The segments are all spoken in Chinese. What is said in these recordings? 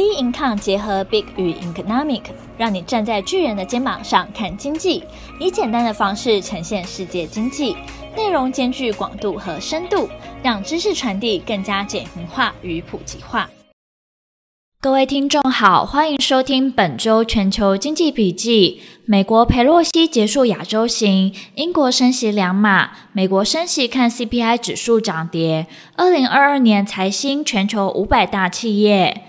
B Income 结合 Big 与 Economic，让你站在巨人的肩膀上看经济，以简单的方式呈现世界经济，内容兼具广度和深度，让知识传递更加简明化与普及化。各位听众好，欢迎收听本周全球经济笔记。美国裴洛西结束亚洲行，英国升息两码，美国升息看 CPI 指数涨跌。二零二二年财新全球五百大企业。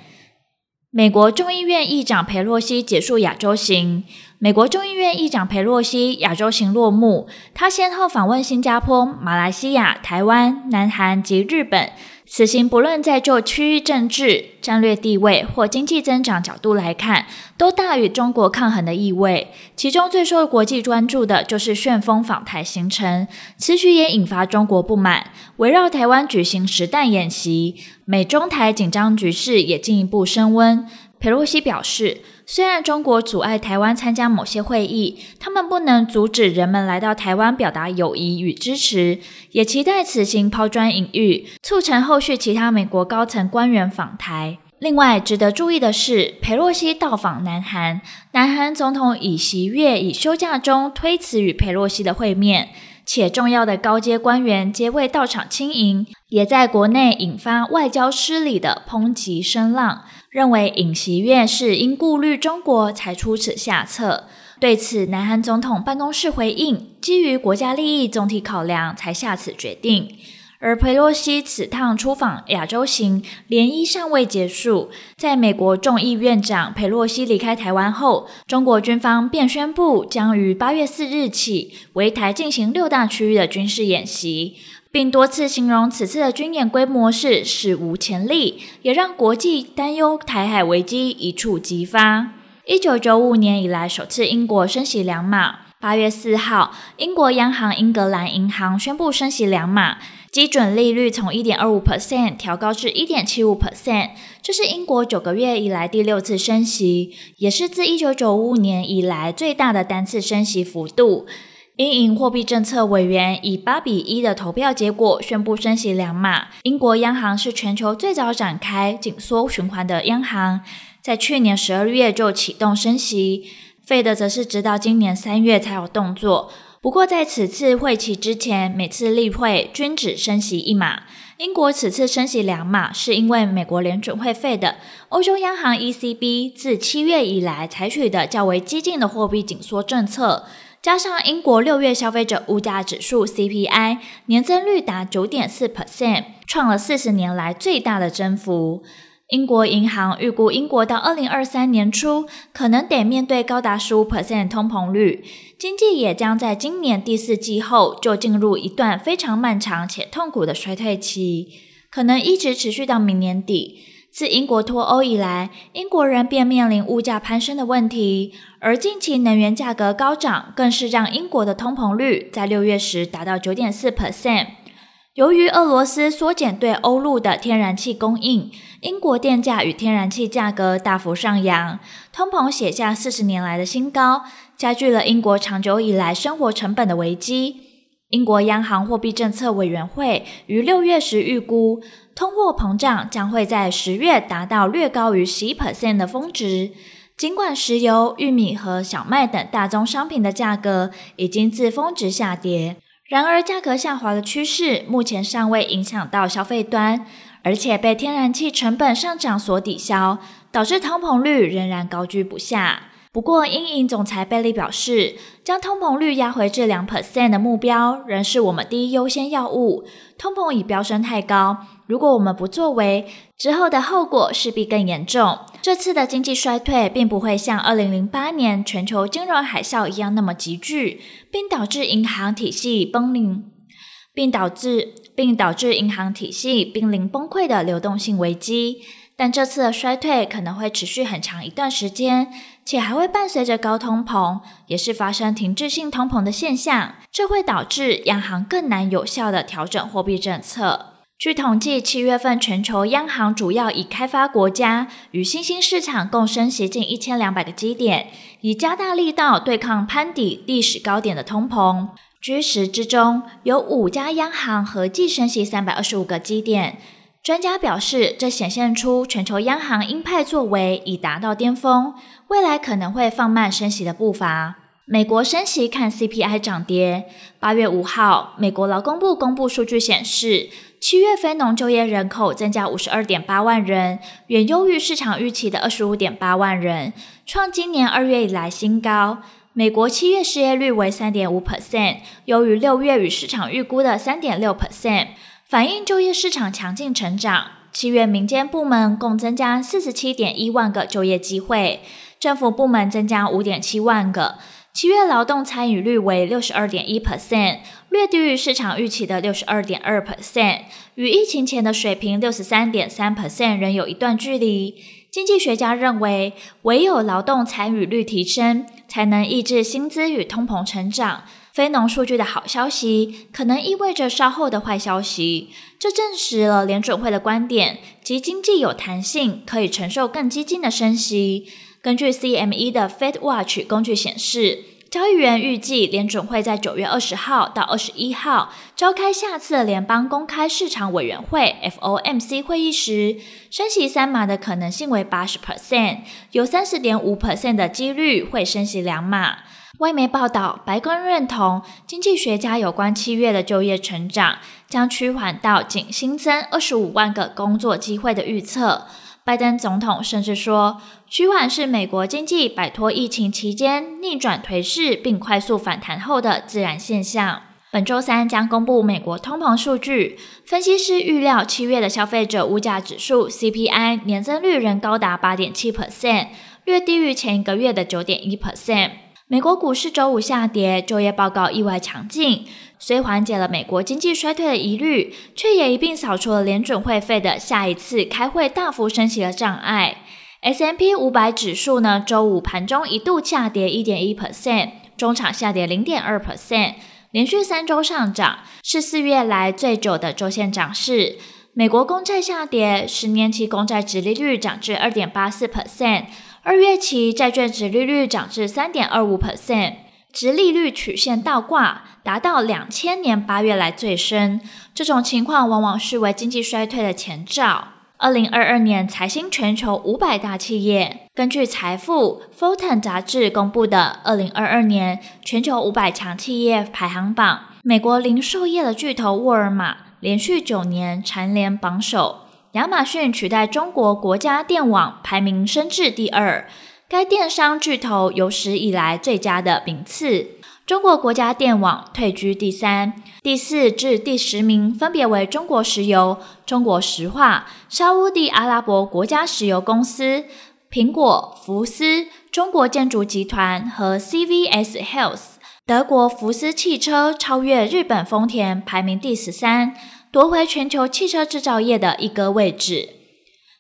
美国众议院议长佩洛西结束亚洲行。美国众议院议长裴洛西亚洲行落幕，他先后访问新加坡、马来西亚、台湾、南韩及日本。此行不论在就区域政治、战略地位或经济增长角度来看，都大与中国抗衡的意味。其中最受国际关注的就是旋风访台行程，此举也引发中国不满，围绕台湾举行实弹演习，美中台紧张局势也进一步升温。裴洛西表示，虽然中国阻碍台湾参加某些会议，他们不能阻止人们来到台湾表达友谊与支持，也期待此行抛砖引玉，促成后续其他美国高层官员访台。另外，值得注意的是，裴洛西到访南韩，南韩总统尹锡悦以休假中推辞与裴洛西的会面，且重要的高阶官员皆未到场亲迎，也在国内引发外交失礼的抨击声浪。认为尹锡悦是因顾虑中国才出此下策。对此，南韩总统办公室回应，基于国家利益总体考量才下此决定。而裴洛西此趟出访亚洲行，涟漪尚未结束。在美国众议院长裴洛西离开台湾后，中国军方便宣布将于八月四日起围台进行六大区域的军事演习。并多次形容此次的军演规模是史无前例，也让国际担忧台海危机一触即发。一九九五年以来首次英国升息两码，八月四号，英国央行英格兰银行宣布升息两码，基准利率从一点二五 percent 调高至一点七五 percent，这是英国九个月以来第六次升息，也是自一九九五年以来最大的单次升息幅度。英银货币政策委员以八比一的投票结果宣布升息两码。英国央行是全球最早展开紧缩循环的央行，在去年十二月就启动升息。费德则是直到今年三月才有动作。不过在此次会期之前，每次例会均只升息一码。英国此次升息两码，是因为美国联准会费的、欧洲央行 ECB 自七月以来采取的较为激进的货币紧缩政策。加上英国六月消费者物价指数 CPI 年增率达九点四 percent，创了四十年来最大的增幅。英国银行预估，英国到二零二三年初可能得面对高达十五 percent 通膨率，经济也将在今年第四季后就进入一段非常漫长且痛苦的衰退期，可能一直持续到明年底。自英国脱欧以来，英国人便面临物价攀升的问题，而近期能源价格高涨，更是让英国的通膨率在六月时达到九点四 percent。由于俄罗斯缩减对欧陆的天然气供应，英国电价与天然气价格大幅上扬，通膨写下四十年来的新高，加剧了英国长久以来生活成本的危机。英国央行货币政策委员会于六月时预估，通货膨胀将会在十月达到略高于十一 percent 的峰值。尽管石油、玉米和小麦等大宗商品的价格已经自峰值下跌，然而价格下滑的趋势目前尚未影响到消费端，而且被天然气成本上涨所抵消，导致通膨率仍然高居不下。不过，英银总裁贝利表示，将通膨率压回至两 percent 的目标仍是我们第一优先要务。通膨已飙升太高，如果我们不作为，之后的后果势必更严重。这次的经济衰退并不会像二零零八年全球金融海啸一样那么急剧，并导致银行体系崩临，并导致并导致银行体系濒临崩溃的流动性危机。但这次的衰退可能会持续很长一段时间。且还会伴随着高通膨，也是发生停滞性通膨的现象，这会导致央行更难有效地调整货币政策。据统计，七月份全球央行主要以开发国家与新兴市场共升息近一千两百个基点，以加大力道对抗攀底历史高点的通膨。G10 之中，有五家央行合计升息三百二十五个基点。专家表示，这显现出全球央行鹰派作为已达到巅峰，未来可能会放慢升息的步伐。美国升息看 CPI 涨跌。八月五号，美国劳工部公布数据显示，七月非农就业人口增加五十二点八万人，远优于市场预期的二十五点八万人，创今年二月以来新高。美国七月失业率为三点五 percent，优于六月与市场预估的三点六 percent。反映就业市场强劲成长，七月民间部门共增加四十七点一万个就业机会，政府部门增加五点七万个。七月劳动参与率为六十二点一 percent，略低于市场预期的六十二点二 percent，与疫情前的水平六十三点三 percent 仍有一段距离。经济学家认为，唯有劳动参与率提升，才能抑制薪资与通膨成长。非农数据的好消息，可能意味着稍后的坏消息。这证实了联准会的观点，即经济有弹性，可以承受更激进的升息。根据 CME 的 Fed Watch 工具显示，交易员预计联准会在九月二十号到二十一号召开下次联邦公开市场委员会 FOMC 会议时，升息三码的可能性为八十 percent，有三十点五 percent 的几率会升息两码。外媒报道，白宫认同经济学家有关七月的就业成长将趋缓到仅新增二十五万个工作机会的预测。拜登总统甚至说，趋缓是美国经济摆脱疫情期间逆转颓势并快速反弹后的自然现象。本周三将公布美国通膨数据，分析师预料七月的消费者物价指数 CPI 年增率仍高达八点七 percent，略低于前一个月的九点一 percent。美国股市周五下跌，就业报告意外强劲，虽缓解了美国经济衰退的疑虑，却也一并扫除了联准会费的下一次开会大幅升息的障碍。S&P 五百指数呢，周五盘中一度下跌一点一 percent，中场下跌零点二 percent，连续三周上涨，是四月来最久的周线涨势。美国公债下跌，十年期公债殖利率涨至二点八四 percent。二月期债券殖利率涨至三点二五 percent，殖利率曲线倒挂，达到两千年八月来最深。这种情况往往视为经济衰退的前兆。二零二二年财新全球五百大企业，根据财富 f o r t u n 杂志公布的二零二二年全球五百强企业排行榜，美国零售业的巨头沃尔玛连续九年蝉联榜首。亚马逊取代中国国家电网排名升至第二，该电商巨头有史以来最佳的名次。中国国家电网退居第三，第四至第十名分别为中国石油、中国石化、沙乌地阿拉伯国家石油公司、苹果、福斯、中国建筑集团和 CVS Health。德国福斯汽车超越日本丰田，排名第十三。夺回全球汽车制造业的一哥位置。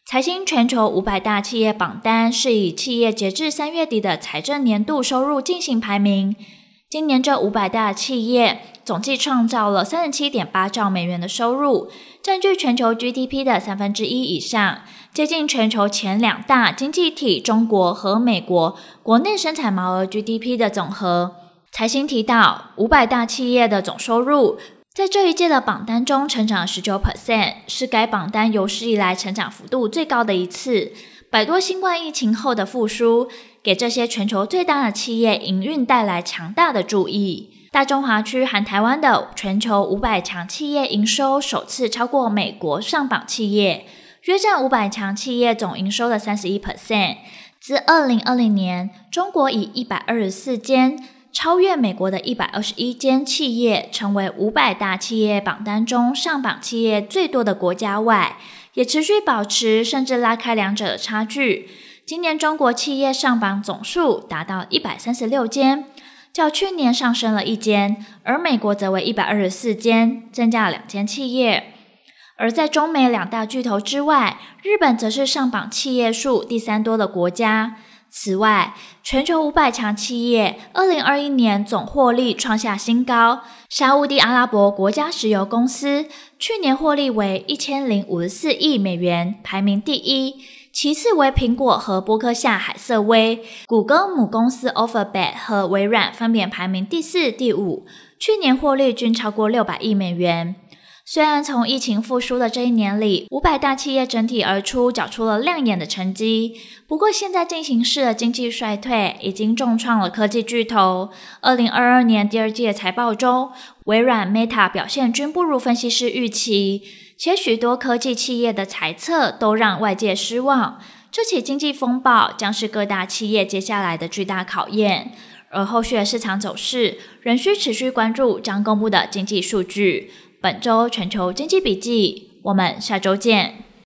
财新全球五百大企业榜单是以企业截至三月底的财政年度收入进行排名。今年这五百大企业总计创造了三十七点八兆美元的收入，占据全球 GDP 的三分之一以上，接近全球前两大经济体中国和美国国内生产毛额 GDP 的总和。财新提到，五百大企业的总收入。在这一届的榜单中，成长十九 percent，是该榜单有史以来成长幅度最高的一次。摆脱新冠疫情后的复苏，给这些全球最大的企业营运带来强大的助益。大中华区含台湾的全球五百强企业营收首次超过美国上榜企业，约占五百强企业总营收的三十一 percent。自二零二零年，中国以一百二十四间。超越美国的一百二十一间企业，成为五百大企业榜单中上榜企业最多的国家外，也持续保持甚至拉开两者的差距。今年中国企业上榜总数达到一百三十六间，较去年上升了一间，而美国则为一百二十四间，增加了两间企业。而在中美两大巨头之外，日本则是上榜企业数第三多的国家。此外，全球五百强企业二零二一年总获利创下新高。沙乌地阿拉伯国家石油公司去年获利为一千零五十四亿美元，排名第一；其次为苹果和波克夏海瑟威。谷歌母公司 Alphabet 和微软分别排名第四、第五，去年获利均超过六百亿美元。虽然从疫情复苏的这一年里，五百大企业整体而出，缴出了亮眼的成绩。不过，现在进行式的经济衰退已经重创了科技巨头。二零二二年第二季的财报中，微软、Meta 表现均不如分析师预期，且许多科技企业的猜测都让外界失望。这起经济风暴将是各大企业接下来的巨大考验，而后续的市场走势仍需持续关注将公布的经济数据。本周全球经济笔记，我们下周见。